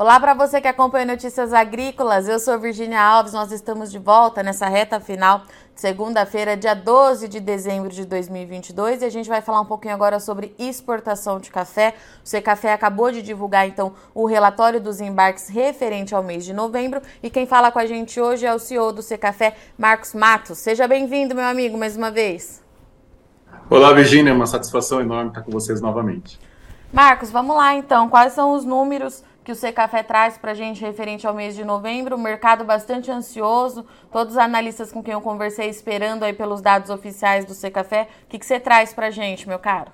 Olá para você que acompanha Notícias Agrícolas. Eu sou Virginia Alves. Nós estamos de volta nessa reta final de segunda-feira, dia 12 de dezembro de 2022, e a gente vai falar um pouquinho agora sobre exportação de café. O Secafé acabou de divulgar então o relatório dos embarques referente ao mês de novembro, e quem fala com a gente hoje é o CEO do Secafé, Marcos Matos. Seja bem-vindo, meu amigo, mais uma vez. Olá, Virginia, é uma satisfação enorme estar com vocês novamente. Marcos, vamos lá então. Quais são os números que o Secafé traz para a gente referente ao mês de novembro. O mercado bastante ansioso, todos os analistas com quem eu conversei esperando aí pelos dados oficiais do Secafé. O que, que você traz para a gente, meu caro?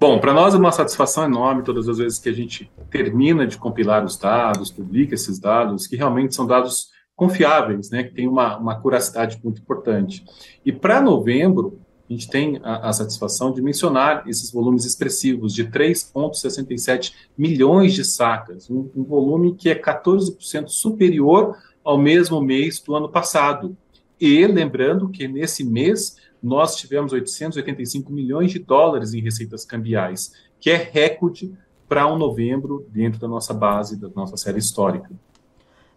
Bom, para nós é uma satisfação enorme todas as vezes que a gente termina de compilar os dados, publica esses dados, que realmente são dados confiáveis, né, que tem uma, uma curacidade muito importante. E para novembro, a gente tem a, a, satisfação de mencionar esses volumes expressivos de 3,67 milhões de sacas, um, um, volume que é 14% superior ao mesmo mês do ano passado. E lembrando que nesse mês nós tivemos 885 milhões de dólares em receitas cambiais, que é recorde para um novembro dentro da nossa base, da nossa série histórica.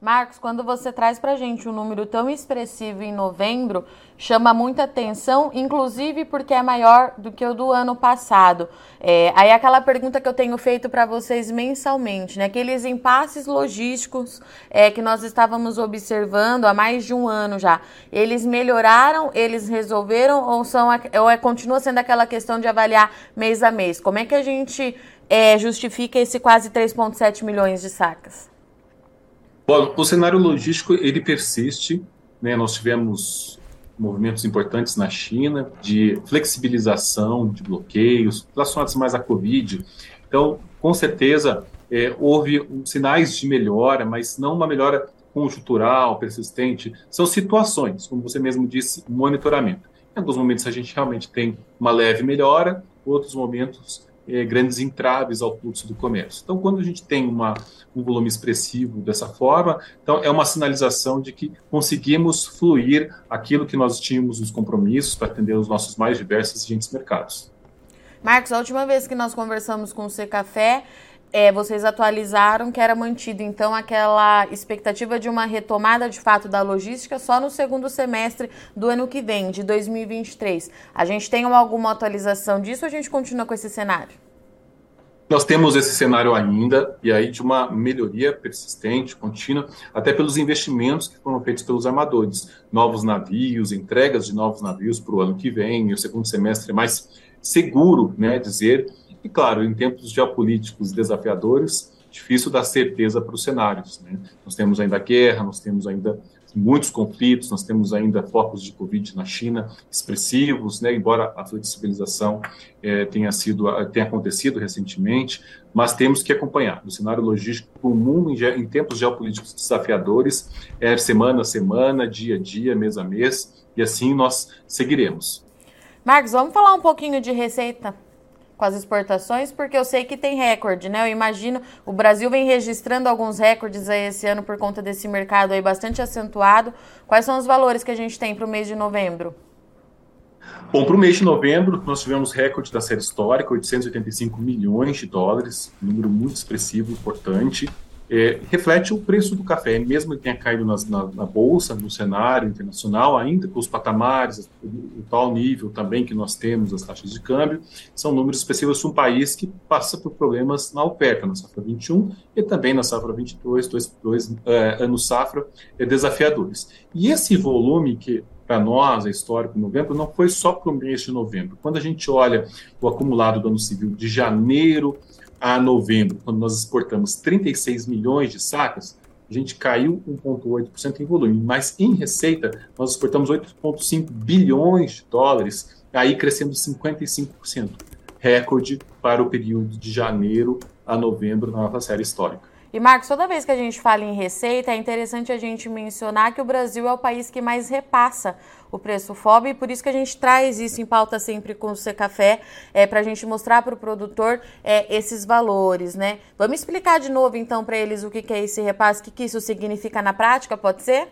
Marcos, quando você traz para gente um número tão expressivo em novembro, chama muita atenção, inclusive porque é maior do que o do ano passado. É, aí aquela pergunta que eu tenho feito para vocês mensalmente, né? Aqueles impasses logísticos é, que nós estávamos observando há mais de um ano já, eles melhoraram, eles resolveram ou, são, ou é, continua sendo aquela questão de avaliar mês a mês? Como é que a gente é, justifica esse quase 3,7 milhões de sacas? Bom, o cenário logístico ele persiste. Né? Nós tivemos movimentos importantes na China de flexibilização de bloqueios relacionados mais à Covid. Então, com certeza, é, houve sinais de melhora, mas não uma melhora conjuntural, persistente. São situações, como você mesmo disse, monitoramento. Em alguns momentos a gente realmente tem uma leve melhora, outros momentos é, grandes entraves ao fluxo do comércio. Então, quando a gente tem uma, um volume expressivo dessa forma, então é uma sinalização de que conseguimos fluir aquilo que nós tínhamos nos compromissos para atender os nossos mais diversos agentes mercados. Marcos, a última vez que nós conversamos com o Secafé, é, vocês atualizaram que era mantido então aquela expectativa de uma retomada de fato da logística só no segundo semestre do ano que vem, de 2023. A gente tem alguma atualização disso ou a gente continua com esse cenário? Nós temos esse cenário ainda, e aí de uma melhoria persistente, contínua, até pelos investimentos que foram feitos pelos armadores. Novos navios, entregas de novos navios para o ano que vem, e o segundo semestre é mais seguro, né, dizer, e, claro, em tempos geopolíticos desafiadores, difícil dar certeza para os cenários. Né? Nós temos ainda guerra, nós temos ainda muitos conflitos, nós temos ainda focos de Covid na China expressivos, né? embora a flexibilização eh, tenha, sido, tenha acontecido recentemente, mas temos que acompanhar. O cenário logístico o mundo, em, em, tempos geopolíticos desafiadores, é semana a semana, dia a dia, mês a mês, e assim nós seguiremos. Marcos, vamos falar um pouquinho de receita com as exportações, porque eu sei que tem recorde, né? Eu imagino, o Brasil vem registrando alguns recordes aí esse ano por conta desse mercado aí bastante acentuado. Quais são os valores que a gente tem para o mês de novembro? Bom, para o mês de novembro, nós tivemos recorde da série histórica, 885 milhões de dólares, um número muito expressivo, importante é, reflete o preço do café, mesmo que tenha caído nas, na, na, bolsa, no cenário internacional, ainda com os patamares, o, o, tal nível também que nós temos, as taxas de câmbio, são números específicos de um país que passa por problemas na oferta, na safra 21 e também na safra 22, dois, dois é, anos safra é, desafiadores. E esse volume que para nós, é histórico, novembro, não foi só para o mês de novembro. Quando a gente olha o acumulado do ano civil de janeiro a novembro, quando nós exportamos 36 milhões de sacas, a gente caiu 1,8% em volume, mas em receita nós exportamos 8,5 bilhões de dólares, aí crescendo 55%, recorde para o período de janeiro a novembro na nossa série histórica. E Marcos, toda vez que a gente fala em receita, é interessante a gente mencionar que o Brasil é o país que mais repassa o preço FOB e por isso que a gente traz isso em pauta sempre com o Secafé, é, para a gente mostrar para o produtor é, esses valores, né? Vamos explicar de novo então para eles o que, que é esse repasse, o que, que isso significa na prática, pode ser?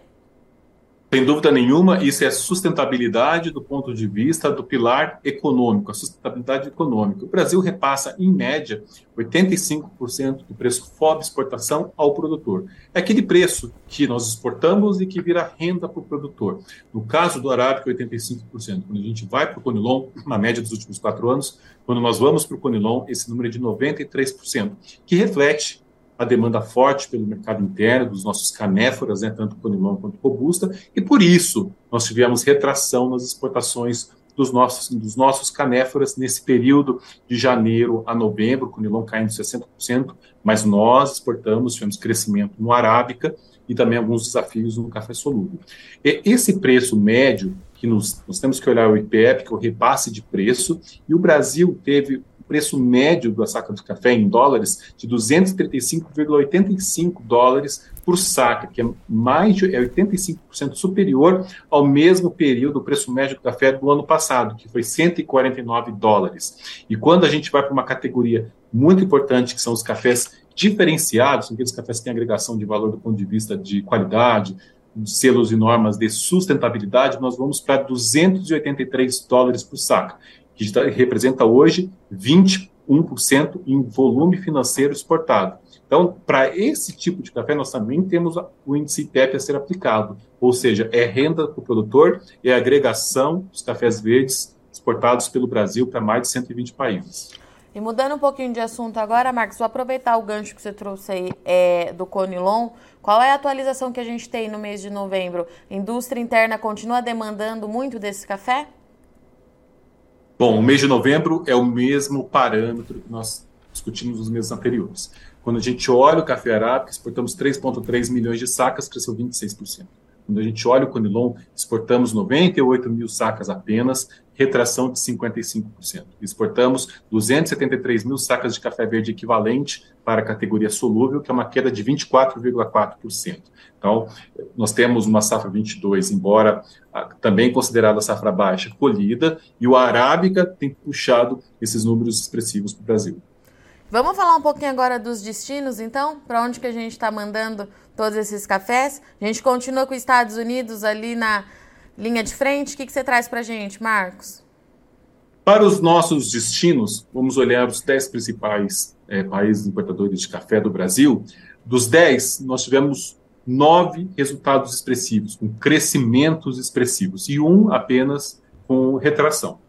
Sem dúvida nenhuma, isso é sustentabilidade do ponto de vista do pilar econômico, a sustentabilidade econômica. O Brasil repassa, em média, 85% do preço FOB exportação ao produtor. É aquele preço que nós exportamos e que vira renda para o produtor. No caso do Arábica, 85%. Quando a gente vai para o Conilon, na média dos últimos quatro anos, quando nós vamos para o Conilon, esse número é de 93%, que reflete a demanda forte pelo mercado interno dos nossos canéforas, né, tanto Conilon quanto Robusta, e por isso nós tivemos retração nas exportações dos nossos, dos nossos canéforas nesse período de janeiro a novembro, Conilon caindo 60%, mas nós exportamos, tivemos crescimento no Arábica e também alguns desafios no café solúvel. E esse preço médio, que nos, nós temos que olhar o IPEP, que é o repasse de preço, e o Brasil teve preço médio da saca de café em dólares de 235,85 dólares por saca, que é mais de é 85% superior ao mesmo período do preço médio do café do ano passado, que foi 149 dólares. E quando a gente vai para uma categoria muito importante, que são os cafés diferenciados, aqueles cafés que têm agregação de valor do ponto de vista de qualidade, selos e normas de sustentabilidade, nós vamos para 283 dólares por saca que representa hoje 21% em volume financeiro exportado. Então, para esse tipo de café, nós também temos o índice IPEP a ser aplicado, ou seja, é renda para o produtor e é agregação dos cafés verdes exportados pelo Brasil para mais de 120 países. E mudando um pouquinho de assunto agora, Marcos, vou aproveitar o gancho que você trouxe aí é, do Conilon. Qual é a atualização que a gente tem no mês de novembro? A indústria interna continua demandando muito desse café? Bom, o mês de novembro é o mesmo parâmetro que nós discutimos nos meses anteriores. Quando a gente olha o café arábica, exportamos 3,3 milhões de sacas, cresceu 26%. Quando a gente olha o Conilon, exportamos 98 mil sacas apenas, retração de 55%. Exportamos 273 mil sacas de café verde equivalente para a categoria solúvel, que é uma queda de 24,4%. Então, nós temos uma safra 22, embora ah, também considerada safra baixa, colhida, e o Arábica tem puxado esses números expressivos para o Brasil. Vamos falar um pouquinho agora dos destinos, então? Para onde que a gente está mandando todos esses cafés? A gente continua com os Estados Unidos ali na linha de frente. O que, que você traz para a gente, Marcos? Para os nossos destinos, vamos olhar os 10 principais é, países importadores de café do Brasil. Dos 10, nós tivemos nove resultados expressivos, com crescimentos expressivos, e um apenas com retração.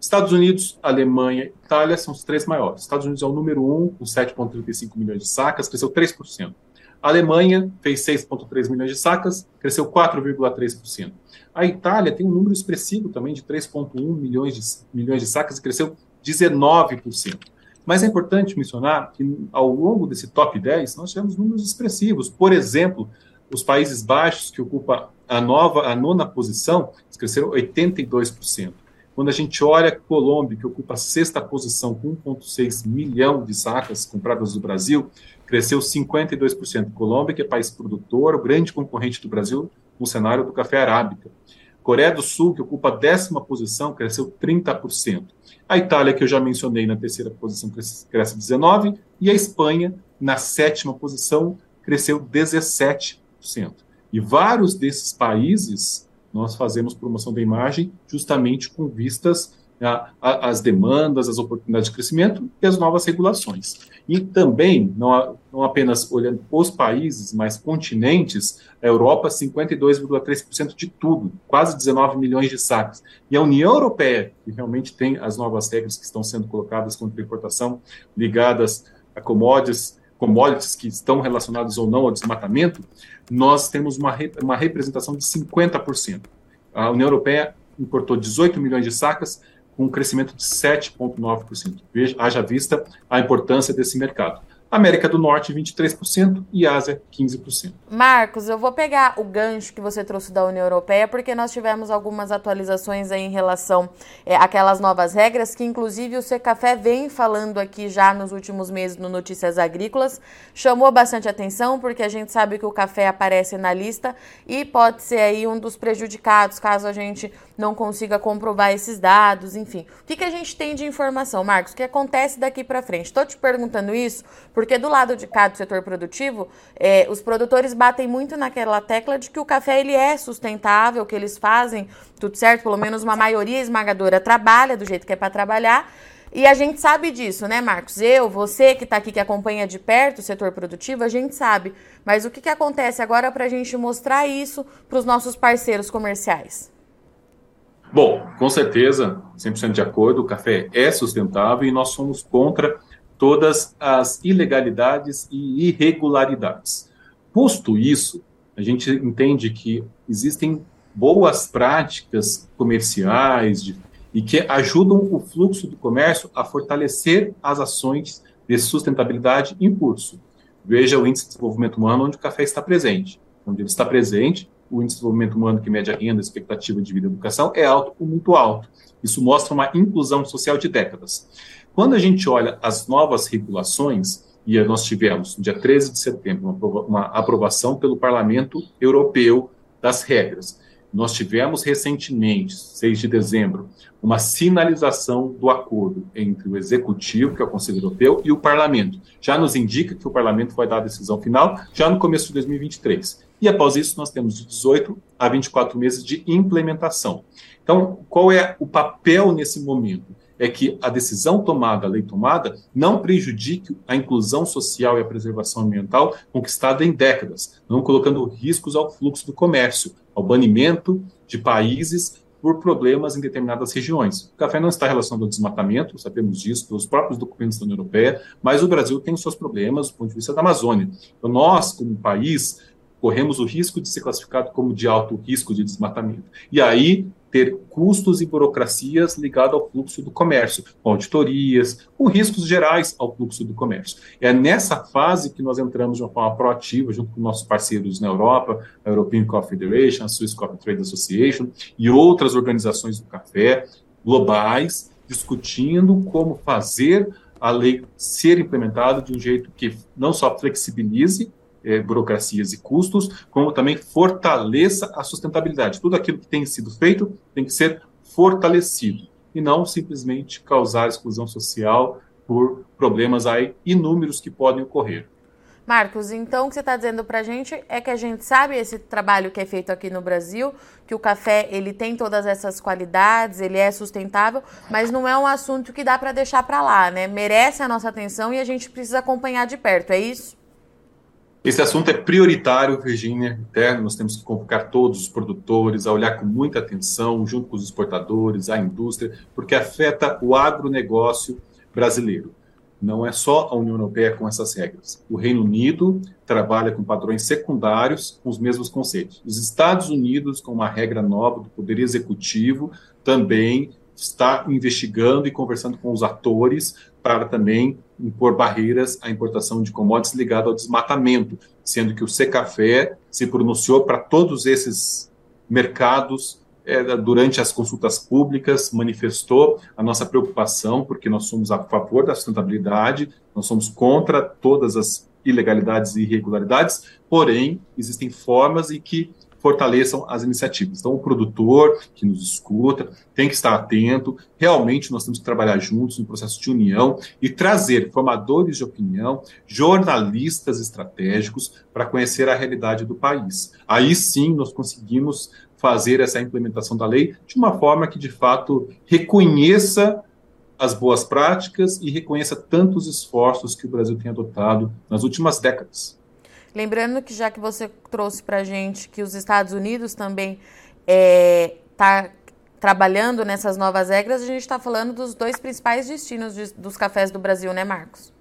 Estados Unidos, Alemanha Itália são os três maiores. Estados Unidos é o número um, com 7,35 milhões de sacas, cresceu 3%. A Alemanha fez 6,3 milhões de sacas, cresceu 4,3%. A Itália tem um número expressivo também de 3,1 milhões de, milhões de sacas e cresceu 19%. Mas é importante mencionar que ao longo desse top 10 nós tivemos números expressivos. Por exemplo, os Países Baixos, que ocupa a nova, a nona posição, cresceram 82%. Quando a gente olha Colômbia, que ocupa a sexta posição com 1,6 milhão de sacas compradas do Brasil, cresceu 52%. Colômbia, que é país produtor, grande concorrente do Brasil no cenário do café arábica. Coreia do Sul, que ocupa a décima posição, cresceu 30%. A Itália, que eu já mencionei, na terceira posição, cresce 19%. E a Espanha, na sétima posição, cresceu 17%. E vários desses países nós fazemos promoção da imagem justamente com vistas às demandas, às oportunidades de crescimento e às novas regulações. E também, não, não apenas olhando os países, mas continentes, a Europa, 52,3% de tudo, quase 19 milhões de sacos. E a União Europeia, que realmente tem as novas regras que estão sendo colocadas contra a importação, ligadas a commodities, commodities que estão relacionados ou não ao desmatamento, nós temos uma, uma representação de 50%. A União Europeia importou 18 milhões de sacas, com um crescimento de 7,9%. Veja, haja vista a importância desse mercado. América do Norte, 23% e Ásia, 15%. Marcos, eu vou pegar o gancho que você trouxe da União Europeia, porque nós tivemos algumas atualizações em relação é, àquelas novas regras, que inclusive o Secafé vem falando aqui já nos últimos meses no Notícias Agrícolas. Chamou bastante atenção, porque a gente sabe que o café aparece na lista e pode ser aí um dos prejudicados caso a gente não consiga comprovar esses dados, enfim. O que, que a gente tem de informação, Marcos? O que acontece daqui para frente? Estou te perguntando isso Porque do lado de cá do setor produtivo, é, os produtores batem muito naquela tecla de que o café ele é sustentável, que eles fazem tudo certo, pelo menos uma maioria esmagadora trabalha do jeito que é para trabalhar. E a gente sabe disso, né, Marcos? Eu, você que está aqui, que acompanha de perto o setor produtivo, a gente sabe. Mas o que, que acontece agora para a gente mostrar isso para os nossos parceiros comerciais? Bom, com certeza, 100% de acordo, o café é sustentável e nós somos contra todas as ilegalidades e irregularidades. Posto isso, a gente entende que existem boas práticas comerciais de, e que ajudam o fluxo do comércio a fortalecer as ações de sustentabilidade em curso. Veja o índice de desenvolvimento humano onde o café está presente. Onde ele está presente, o índice de desenvolvimento humano que mede a renda, a expectativa de vida e educação é alto ou muito alto. Isso mostra uma inclusão social de décadas. Quando a gente olha as novas regulações, e nós tivemos, no dia 13 de setembro, uma aprovação pelo Parlamento Europeu das regras. Nós tivemos recentemente, 6 de dezembro, uma sinalização do acordo entre o Executivo, que é o Conselho Europeu, e o Parlamento. Já nos indica que o Parlamento vai dar a decisão final já no começo de 2023. E após isso, nós temos de 18 a 24 meses de implementação. Então, qual é o papel nesse momento? É que a decisão tomada, a lei tomada, não prejudique a inclusão social e a preservação ambiental conquistada em décadas, não colocando riscos ao fluxo do comércio, ao banimento de países por problemas em determinadas regiões. O café não está relacionado ao desmatamento, sabemos disso pelos próprios documentos da União Europeia, mas o Brasil tem os seus problemas do ponto de vista da Amazônia. Então, nós, como país, corremos o risco de ser classificado como de alto risco de desmatamento. E aí ter custos e burocracias ligados ao fluxo do comércio, com auditorias, com riscos gerais ao fluxo do comércio. É nessa fase que nós entramos de uma forma proativa, junto com nossos parceiros na Europa, a European Coffee Federation, a Swiss Coffee Trade Association e outras organizações do café globais, discutindo como fazer a lei ser implementada de um jeito que não só flexibilize é, burocracias e custos, como também fortaleça a sustentabilidade. Tudo aquilo que tem sido feito tem que ser fortalecido e não simplesmente causar exclusão social por problemas aí inúmeros que podem ocorrer. Marcos, então o que você está dizendo para a gente é que a gente sabe esse trabalho que é feito aqui no Brasil, que o café ele tem todas essas qualidades, ele é sustentável, mas não é um assunto que dá para deixar para lá, né? Merece a nossa atenção e a gente precisa acompanhar de perto, é isso? Esse assunto é prioritário, Virginia. Interno, nós temos que convocar todos os produtores a olhar com muita atenção, junto com os exportadores, a indústria, porque afeta o agronegócio brasileiro. Não é só a União Europeia com essas regras. O Reino Unido trabalha com padrões secundários com os mesmos conceitos. Os Estados Unidos, com uma regra nova do Poder Executivo, também está investigando e conversando com os atores para também impor barreiras à importação de commodities ligado ao desmatamento, sendo que o Secafé se pronunciou para todos esses mercados é, durante as consultas públicas, manifestou a nossa preocupação, porque nós somos a favor da sustentabilidade, nós somos contra todas as ilegalidades e irregularidades, porém, existem formas em que fortaleçam as iniciativas. Então, o produtor que nos escuta tem que estar atento. Realmente, nós temos que trabalhar juntos no processo de união e trazer formadores de opinião, jornalistas estratégicos para conhecer a realidade do país. Aí sim, nós conseguimos fazer essa implementação da lei de uma forma que, de fato, reconheça as boas práticas e reconheça tantos esforços que o Brasil tem adotado nas últimas décadas. Lembrando que já que você trouxe para a gente que os Estados Unidos também está é, tá trabalhando nessas novas regras, a gente está falando dos dois principais destinos de, dos cafés do Brasil, né, Marcos?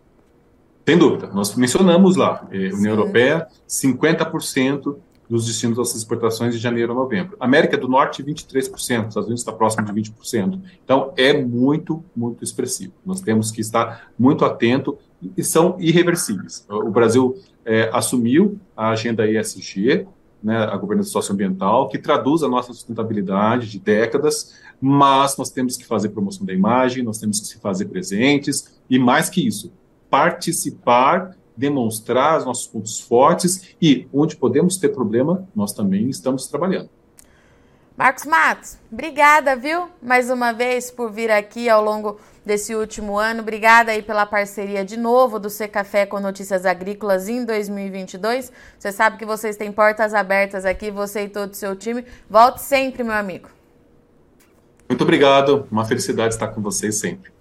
Sem dúvida. Nós mencionamos lá, é, União Europeia, 50% dos destinos das exportações de janeiro a novembro. América do Norte, 23%, Estados Unidos está próximo de 20%. Então, é muito, muito expressivo. Nós temos que estar muito atento e são irreversíveis. O Brasil é, assumiu a agenda ESG, né, a governança socioambiental, que traduz a nossa sustentabilidade de décadas, mas nós temos que fazer promoção da imagem, nós temos que se fazer presentes, e mais que isso, participar, demonstrar os nossos pontos fortes e onde podemos ter problema, nós também estamos trabalhando. Marcos Matos, obrigada, viu? Mais uma vez por vir aqui ao longo desse último ano. Obrigada aí pela parceria de novo do C Café com Notícias Agrícolas em 2022. Você sabe que vocês têm portas abertas aqui, você e todo o seu time. Volte sempre, meu amigo. Muito obrigado. Uma felicidade estar com vocês sempre.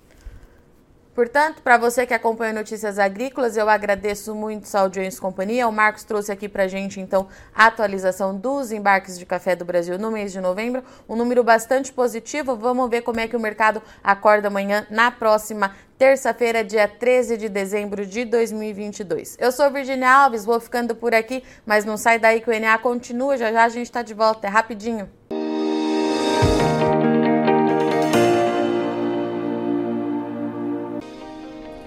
Portanto, para você que acompanha Notícias Agrícolas, eu agradeço muito sua audiência e companhia. O Marcos trouxe aqui para gente, então, a atualização dos embarques de café do Brasil no mês de novembro. Um número bastante positivo. Vamos ver como é que o mercado acorda amanhã, na próxima terça-feira, dia 13 de dezembro de 2022. Eu sou Virginia Alves, vou ficando por aqui, mas não sai daí que o ENA continua. Já já a gente está de volta. É rapidinho.